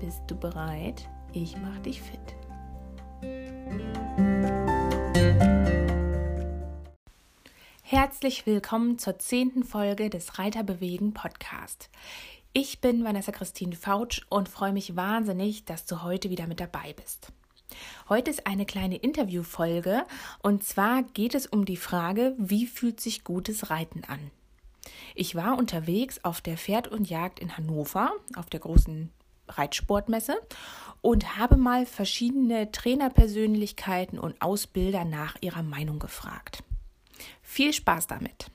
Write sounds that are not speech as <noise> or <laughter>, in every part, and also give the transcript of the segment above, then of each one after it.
Bist du bereit? Ich mach dich fit. Herzlich willkommen zur zehnten Folge des Reiterbewegen Podcast. Ich bin Vanessa Christine Fautsch und freue mich wahnsinnig, dass du heute wieder mit dabei bist. Heute ist eine kleine Interviewfolge und zwar geht es um die Frage, wie fühlt sich gutes Reiten an? Ich war unterwegs auf der Pferd und Jagd in Hannover, auf der großen Reitsportmesse und habe mal verschiedene Trainerpersönlichkeiten und Ausbilder nach ihrer Meinung gefragt. Viel Spaß damit!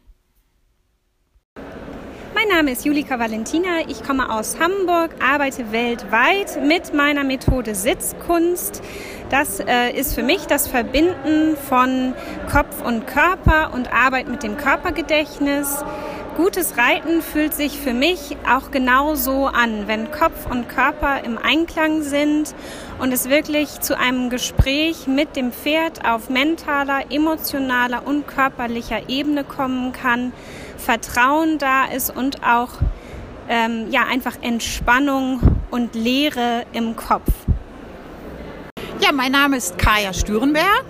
Mein Name ist Julika Valentina. Ich komme aus Hamburg, arbeite weltweit mit meiner Methode Sitzkunst. Das äh, ist für mich das Verbinden von Kopf und Körper und Arbeit mit dem Körpergedächtnis. Gutes Reiten fühlt sich für mich auch genauso an, wenn Kopf und Körper im Einklang sind und es wirklich zu einem Gespräch mit dem Pferd auf mentaler, emotionaler und körperlicher Ebene kommen kann, Vertrauen da ist und auch ähm, ja einfach Entspannung und Leere im Kopf. Ja, mein Name ist Kaya Stürenberg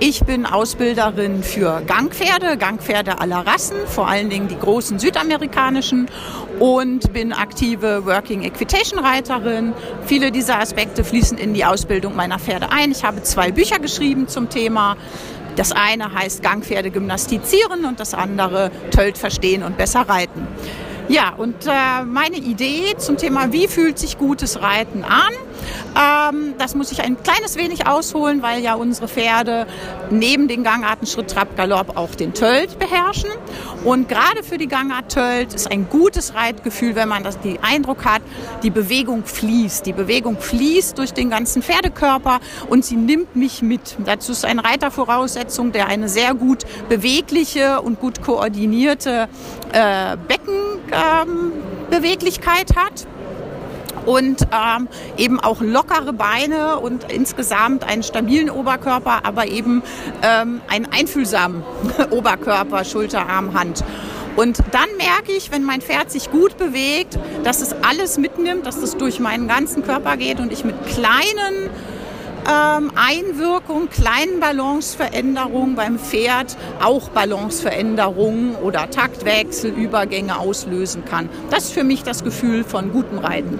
ich bin Ausbilderin für Gangpferde, Gangpferde aller Rassen, vor allen Dingen die großen südamerikanischen und bin aktive Working Equitation Reiterin. Viele dieser Aspekte fließen in die Ausbildung meiner Pferde ein. Ich habe zwei Bücher geschrieben zum Thema. Das eine heißt Gangpferde gymnastizieren und das andere Tölt verstehen und besser reiten. Ja, und äh, meine Idee zum Thema, wie fühlt sich gutes Reiten an? Ähm, das muss ich ein kleines wenig ausholen, weil ja unsere Pferde neben den Gangarten Schritt, Trab, Galopp auch den Tölt beherrschen. Und gerade für die Gangart Tölt ist ein gutes Reitgefühl, wenn man das, den Eindruck hat, die Bewegung fließt. Die Bewegung fließt durch den ganzen Pferdekörper und sie nimmt mich mit. Dazu ist ein Reitervoraussetzung, der eine sehr gut bewegliche und gut koordinierte äh, Beckenbeweglichkeit ähm, hat und ähm, eben auch lockere Beine und insgesamt einen stabilen Oberkörper, aber eben ähm, einen einfühlsamen <laughs> Oberkörper, Schulter, Arm, Hand. Und dann merke ich, wenn mein Pferd sich gut bewegt, dass es alles mitnimmt, dass es durch meinen ganzen Körper geht und ich mit kleinen ähm, Einwirkungen, kleinen Balanceveränderungen beim Pferd auch Balanceveränderungen oder Taktwechsel, Übergänge auslösen kann. Das ist für mich das Gefühl von gutem Reiten.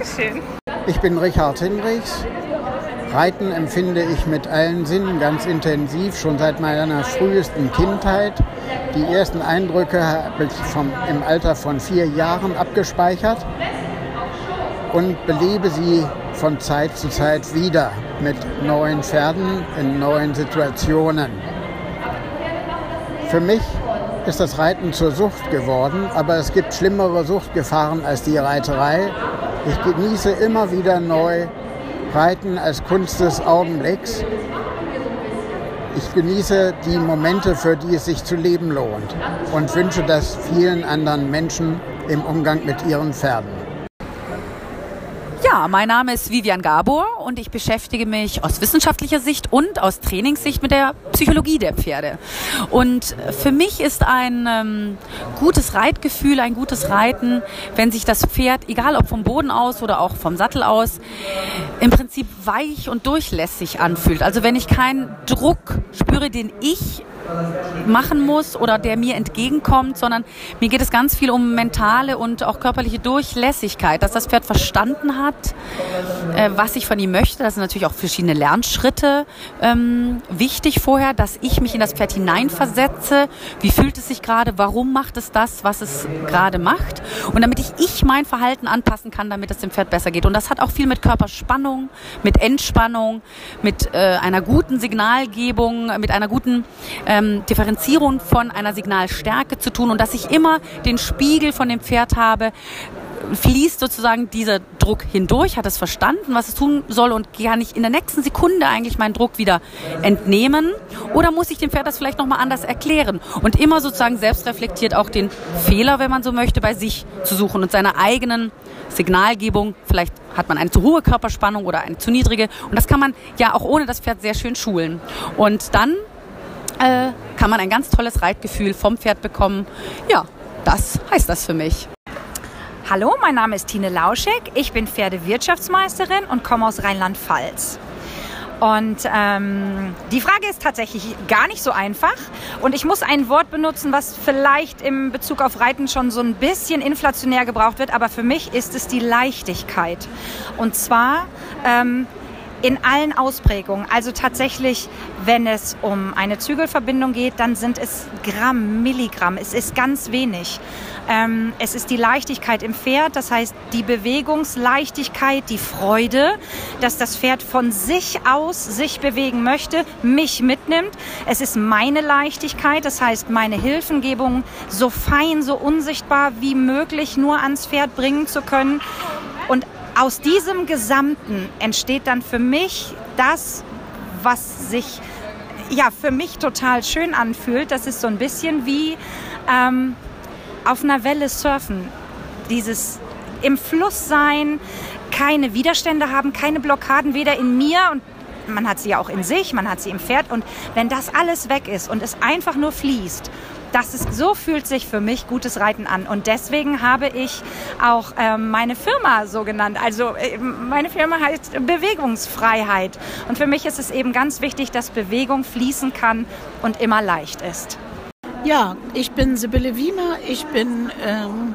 Perfekt, danke schön. Ich bin Richard Hinrichs. Reiten empfinde ich mit allen Sinnen ganz intensiv, schon seit meiner frühesten Kindheit. Die ersten Eindrücke habe ich vom, im Alter von vier Jahren abgespeichert und belebe sie von Zeit zu Zeit wieder mit neuen Pferden in neuen Situationen. Für mich ist das Reiten zur Sucht geworden, aber es gibt schlimmere Suchtgefahren als die Reiterei. Ich genieße immer wieder neu Reiten als Kunst des Augenblicks. Ich genieße die Momente, für die es sich zu leben lohnt und wünsche das vielen anderen Menschen im Umgang mit ihren Pferden. Mein Name ist Vivian Gabor und ich beschäftige mich aus wissenschaftlicher Sicht und aus Trainingssicht mit der Psychologie der Pferde. Und für mich ist ein ähm, gutes Reitgefühl, ein gutes Reiten, wenn sich das Pferd, egal ob vom Boden aus oder auch vom Sattel aus, im Prinzip weich und durchlässig anfühlt. Also wenn ich keinen Druck spüre, den ich machen muss oder der mir entgegenkommt, sondern mir geht es ganz viel um mentale und auch körperliche Durchlässigkeit, dass das Pferd verstanden hat, äh, was ich von ihm möchte. Das sind natürlich auch verschiedene Lernschritte ähm, wichtig vorher, dass ich mich in das Pferd hineinversetze. Wie fühlt es sich gerade? Warum macht es das, was es gerade macht? Und damit ich, ich mein Verhalten anpassen kann, damit es dem Pferd besser geht. Und das hat auch viel mit Körperspannung, mit Entspannung, mit äh, einer guten Signalgebung, mit einer guten ähm, Differenzierung von einer Signalstärke zu tun und dass ich immer den Spiegel von dem Pferd habe, fließt sozusagen dieser Druck hindurch, hat es verstanden, was es tun soll und kann ich in der nächsten Sekunde eigentlich meinen Druck wieder entnehmen oder muss ich dem Pferd das vielleicht nochmal anders erklären und immer sozusagen selbst reflektiert auch den Fehler, wenn man so möchte, bei sich zu suchen und seiner eigenen Signalgebung. Vielleicht hat man eine zu hohe Körperspannung oder eine zu niedrige und das kann man ja auch ohne das Pferd sehr schön schulen. Und dann äh, kann man ein ganz tolles Reitgefühl vom Pferd bekommen. Ja, das heißt das für mich. Hallo, mein Name ist Tine Lauschek. Ich bin Pferdewirtschaftsmeisterin und komme aus Rheinland-Pfalz. Und ähm, die Frage ist tatsächlich gar nicht so einfach. Und ich muss ein Wort benutzen, was vielleicht im Bezug auf Reiten schon so ein bisschen inflationär gebraucht wird. Aber für mich ist es die Leichtigkeit. Und zwar ähm, in allen Ausprägungen. Also tatsächlich, wenn es um eine Zügelverbindung geht, dann sind es Gramm, Milligramm. Es ist ganz wenig. Ähm, es ist die Leichtigkeit im Pferd, das heißt die Bewegungsleichtigkeit, die Freude, dass das Pferd von sich aus sich bewegen möchte, mich mitnimmt. Es ist meine Leichtigkeit, das heißt meine Hilfengebung so fein, so unsichtbar wie möglich nur ans Pferd bringen zu können. Aus diesem Gesamten entsteht dann für mich das, was sich ja für mich total schön anfühlt. Das ist so ein bisschen wie ähm, auf einer Welle surfen. Dieses im Fluss sein, keine Widerstände haben, keine Blockaden, weder in mir und man hat sie ja auch in sich, man hat sie im Pferd und wenn das alles weg ist und es einfach nur fließt das ist, so fühlt sich für mich gutes Reiten an. Und deswegen habe ich auch ähm, meine Firma so genannt. Also äh, meine Firma heißt Bewegungsfreiheit. Und für mich ist es eben ganz wichtig, dass Bewegung fließen kann und immer leicht ist. Ja, ich bin Sibylle Wiemer. Ich bin ähm,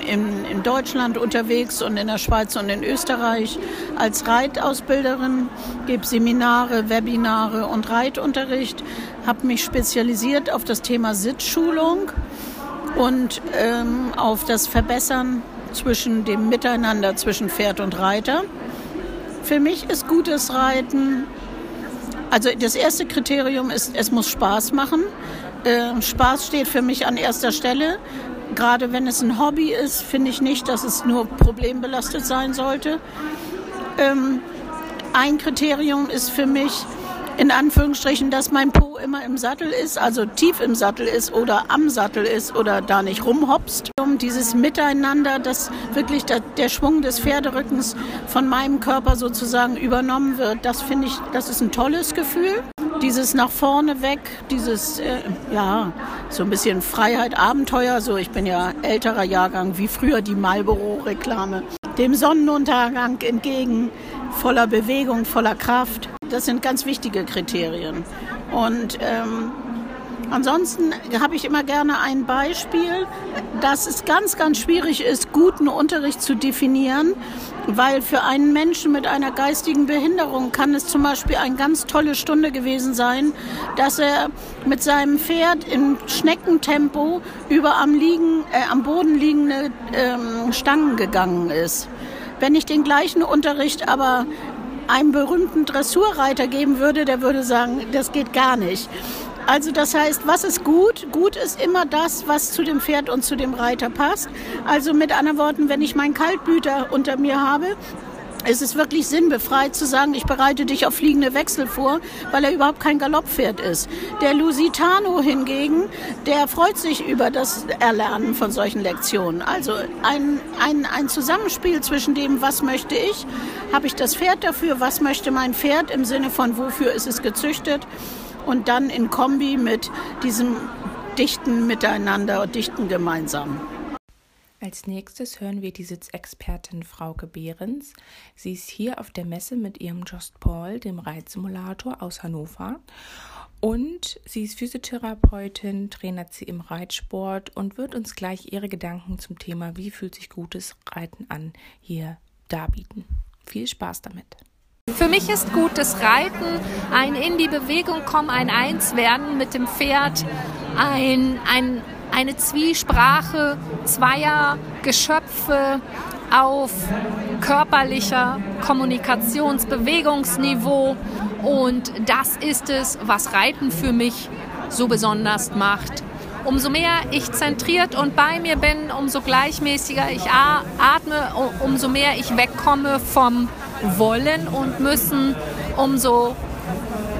in, in Deutschland unterwegs und in der Schweiz und in Österreich als Reitausbilderin, gebe Seminare, Webinare und Reitunterricht, habe mich spezialisiert auf das Thema Sitzschulung und ähm, auf das Verbessern zwischen dem Miteinander zwischen Pferd und Reiter. Für mich ist gutes Reiten, also das erste Kriterium ist, es muss Spaß machen. Äh, Spaß steht für mich an erster Stelle gerade wenn es ein Hobby ist, finde ich nicht, dass es nur problembelastet sein sollte. Ähm, ein Kriterium ist für mich, in Anführungsstrichen, dass mein Po immer im Sattel ist, also tief im Sattel ist oder am Sattel ist oder da nicht rumhopst. Um dieses Miteinander, dass wirklich der, der Schwung des Pferderückens von meinem Körper sozusagen übernommen wird, das finde ich, das ist ein tolles Gefühl. Dieses nach vorne weg, dieses, äh, ja, so ein bisschen Freiheit, Abenteuer, so ich bin ja älterer Jahrgang, wie früher die Marlboro-Reklame. Dem Sonnenuntergang entgegen, voller Bewegung, voller Kraft. Das sind ganz wichtige Kriterien. Und ähm, ansonsten habe ich immer gerne ein Beispiel, dass es ganz, ganz schwierig ist, guten Unterricht zu definieren, weil für einen Menschen mit einer geistigen Behinderung kann es zum Beispiel eine ganz tolle Stunde gewesen sein, dass er mit seinem Pferd in Schneckentempo über am, liegen, äh, am Boden liegende ähm, Stangen gegangen ist. Wenn ich den gleichen Unterricht aber einem berühmten Dressurreiter geben würde, der würde sagen, das geht gar nicht. Also das heißt, was ist gut? Gut ist immer das, was zu dem Pferd und zu dem Reiter passt. Also mit anderen Worten, wenn ich meinen Kaltblüter unter mir habe, es ist wirklich sinnbefreit zu sagen, ich bereite dich auf fliegende Wechsel vor, weil er überhaupt kein Galopppferd ist. Der Lusitano hingegen, der freut sich über das Erlernen von solchen Lektionen. Also ein, ein, ein Zusammenspiel zwischen dem, was möchte ich, habe ich das Pferd dafür, was möchte mein Pferd im Sinne von, wofür ist es gezüchtet und dann in Kombi mit diesem dichten Miteinander und dichten Gemeinsam. Als nächstes hören wir die Sitzexpertin Frauke Behrens. Sie ist hier auf der Messe mit ihrem Just Paul, dem Reitsimulator aus Hannover. Und sie ist Physiotherapeutin, trainert sie im Reitsport und wird uns gleich ihre Gedanken zum Thema Wie fühlt sich gutes Reiten an hier darbieten. Viel Spaß damit. Für mich ist gutes Reiten ein in die Bewegung kommen, ein Einswerden mit dem Pferd, ein, ein eine Zwiesprache zweier Geschöpfe auf körperlicher Kommunikationsbewegungsniveau. Und das ist es, was Reiten für mich so besonders macht. umso mehr ich zentriert und bei mir bin, umso gleichmäßiger ich atme, umso mehr ich wegkomme vom Wollen und Müssen, umso,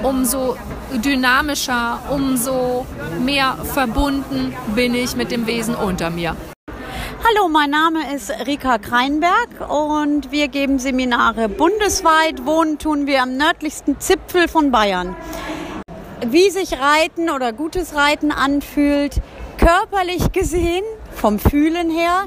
umso dynamischer, umso mehr verbunden bin ich mit dem Wesen unter mir. Hallo, mein Name ist Rika Kreinberg und wir geben Seminare bundesweit. Wohnen tun wir am nördlichsten Zipfel von Bayern. Wie sich Reiten oder gutes Reiten anfühlt, körperlich gesehen, vom Fühlen her,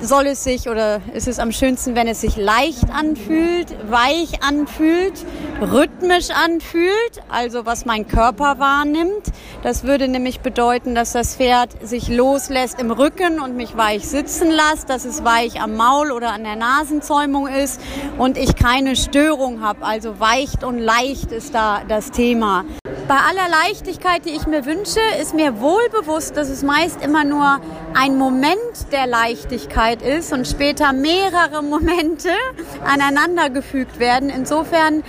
soll es sich oder ist es am schönsten, wenn es sich leicht anfühlt, weich anfühlt, rhythmisch anfühlt, also was mein Körper wahrnimmt. Das würde nämlich bedeuten, dass das Pferd sich loslässt im Rücken und mich weich sitzen lässt, dass es weich am Maul oder an der Nasenzäumung ist und ich keine Störung habe. Also weicht und leicht ist da das Thema. Bei aller Leichtigkeit, die ich mir wünsche, ist mir wohl bewusst, dass es meist immer nur ein Moment der Leichtigkeit ist und später mehrere Momente <laughs> aneinandergefügt werden. Insofern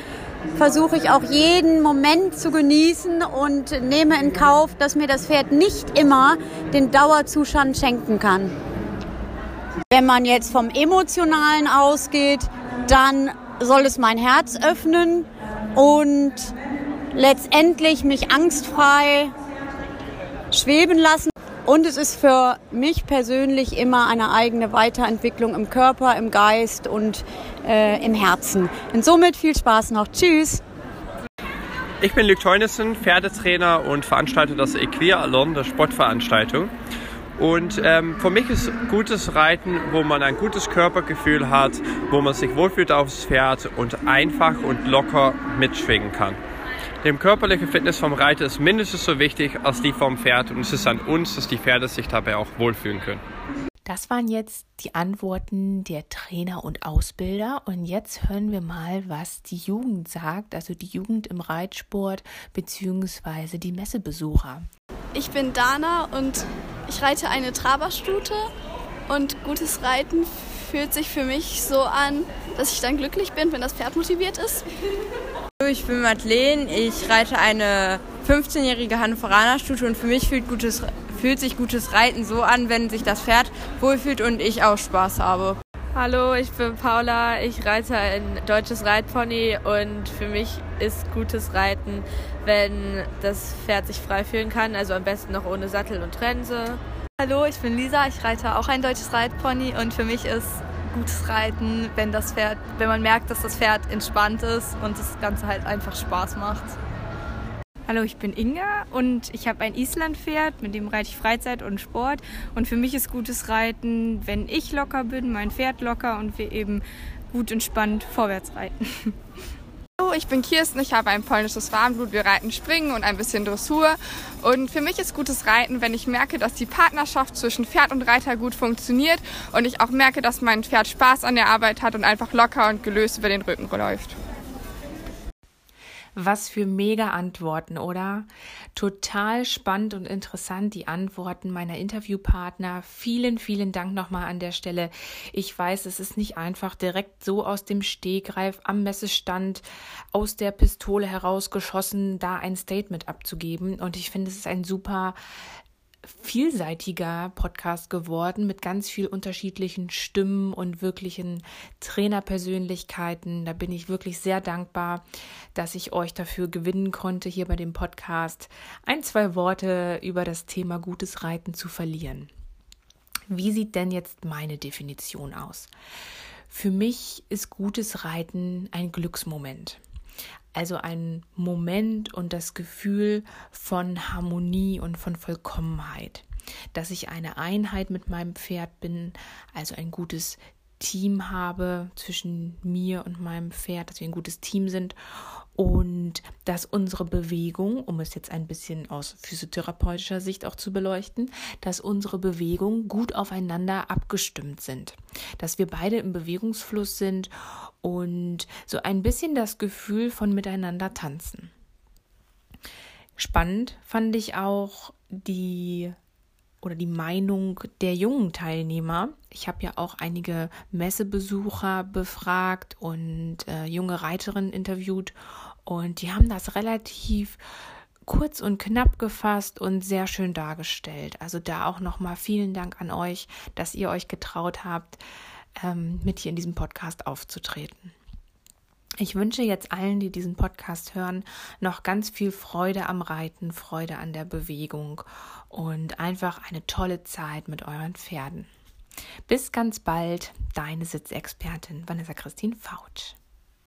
versuche ich auch jeden Moment zu genießen und nehme in Kauf, dass mir das Pferd nicht immer den Dauerzustand schenken kann. Wenn man jetzt vom Emotionalen ausgeht, dann soll es mein Herz öffnen und letztendlich mich angstfrei schweben lassen. Und es ist für mich persönlich immer eine eigene Weiterentwicklung im Körper, im Geist und äh, im Herzen. Und somit viel Spaß noch. Tschüss! Ich bin Luc Teunissen, Pferdetrainer und Veranstalter des Equialon, der Sportveranstaltung. Und ähm, für mich ist gutes Reiten, wo man ein gutes Körpergefühl hat, wo man sich wohlfühlt aufs Pferd und einfach und locker mitschwingen kann. Dem körperliche Fitness vom Reiter ist mindestens so wichtig als die vom Pferd und es ist an uns, dass die Pferde sich dabei auch wohlfühlen können. Das waren jetzt die Antworten der Trainer und Ausbilder. Und jetzt hören wir mal, was die Jugend sagt, also die Jugend im Reitsport bzw. die Messebesucher. Ich bin Dana und ich reite eine Traberstute. Und gutes Reiten fühlt sich für mich so an, dass ich dann glücklich bin, wenn das Pferd motiviert ist. Ich bin Madeleine, ich reite eine 15-jährige Hannoveraner-Stute und für mich fühlt, gutes, fühlt sich gutes Reiten so an, wenn sich das Pferd wohlfühlt und ich auch Spaß habe. Hallo, ich bin Paula, ich reite ein deutsches Reitpony und für mich ist gutes Reiten, wenn das Pferd sich frei fühlen kann, also am besten noch ohne Sattel und Trense. Hallo, ich bin Lisa, ich reite auch ein deutsches Reitpony und für mich ist gutes Reiten, wenn das Pferd, wenn man merkt, dass das Pferd entspannt ist und das Ganze halt einfach Spaß macht. Hallo, ich bin Inga und ich habe ein Islandpferd, mit dem reite ich Freizeit und Sport. Und für mich ist gutes Reiten, wenn ich locker bin, mein Pferd locker und wir eben gut entspannt vorwärts reiten. <laughs> Ich bin Kirsten, ich habe ein polnisches Warmblut, wir reiten Springen und ein bisschen Dressur. Und für mich ist gutes Reiten, wenn ich merke, dass die Partnerschaft zwischen Pferd und Reiter gut funktioniert und ich auch merke, dass mein Pferd Spaß an der Arbeit hat und einfach locker und gelöst über den Rücken läuft. Was für mega Antworten, oder? Total spannend und interessant die Antworten meiner Interviewpartner. Vielen, vielen Dank nochmal an der Stelle. Ich weiß, es ist nicht einfach direkt so aus dem Stegreif am Messestand aus der Pistole herausgeschossen, da ein Statement abzugeben. Und ich finde, es ist ein super vielseitiger Podcast geworden mit ganz viel unterschiedlichen Stimmen und wirklichen Trainerpersönlichkeiten. Da bin ich wirklich sehr dankbar, dass ich euch dafür gewinnen konnte, hier bei dem Podcast ein, zwei Worte über das Thema gutes Reiten zu verlieren. Wie sieht denn jetzt meine Definition aus? Für mich ist gutes Reiten ein Glücksmoment. Also ein Moment und das Gefühl von Harmonie und von Vollkommenheit. Dass ich eine Einheit mit meinem Pferd bin, also ein gutes Team habe zwischen mir und meinem Pferd, dass wir ein gutes Team sind und dass unsere Bewegung, um es jetzt ein bisschen aus physiotherapeutischer Sicht auch zu beleuchten, dass unsere Bewegungen gut aufeinander abgestimmt sind, dass wir beide im Bewegungsfluss sind und so ein bisschen das Gefühl von miteinander tanzen. Spannend fand ich auch die oder die Meinung der jungen Teilnehmer. Ich habe ja auch einige Messebesucher befragt und äh, junge Reiterinnen interviewt und die haben das relativ kurz und knapp gefasst und sehr schön dargestellt. Also da auch nochmal vielen Dank an euch, dass ihr euch getraut habt, ähm, mit hier in diesem Podcast aufzutreten. Ich wünsche jetzt allen, die diesen Podcast hören, noch ganz viel Freude am Reiten, Freude an der Bewegung und einfach eine tolle Zeit mit euren Pferden. Bis ganz bald, deine Sitzexpertin Vanessa Christine Fautsch.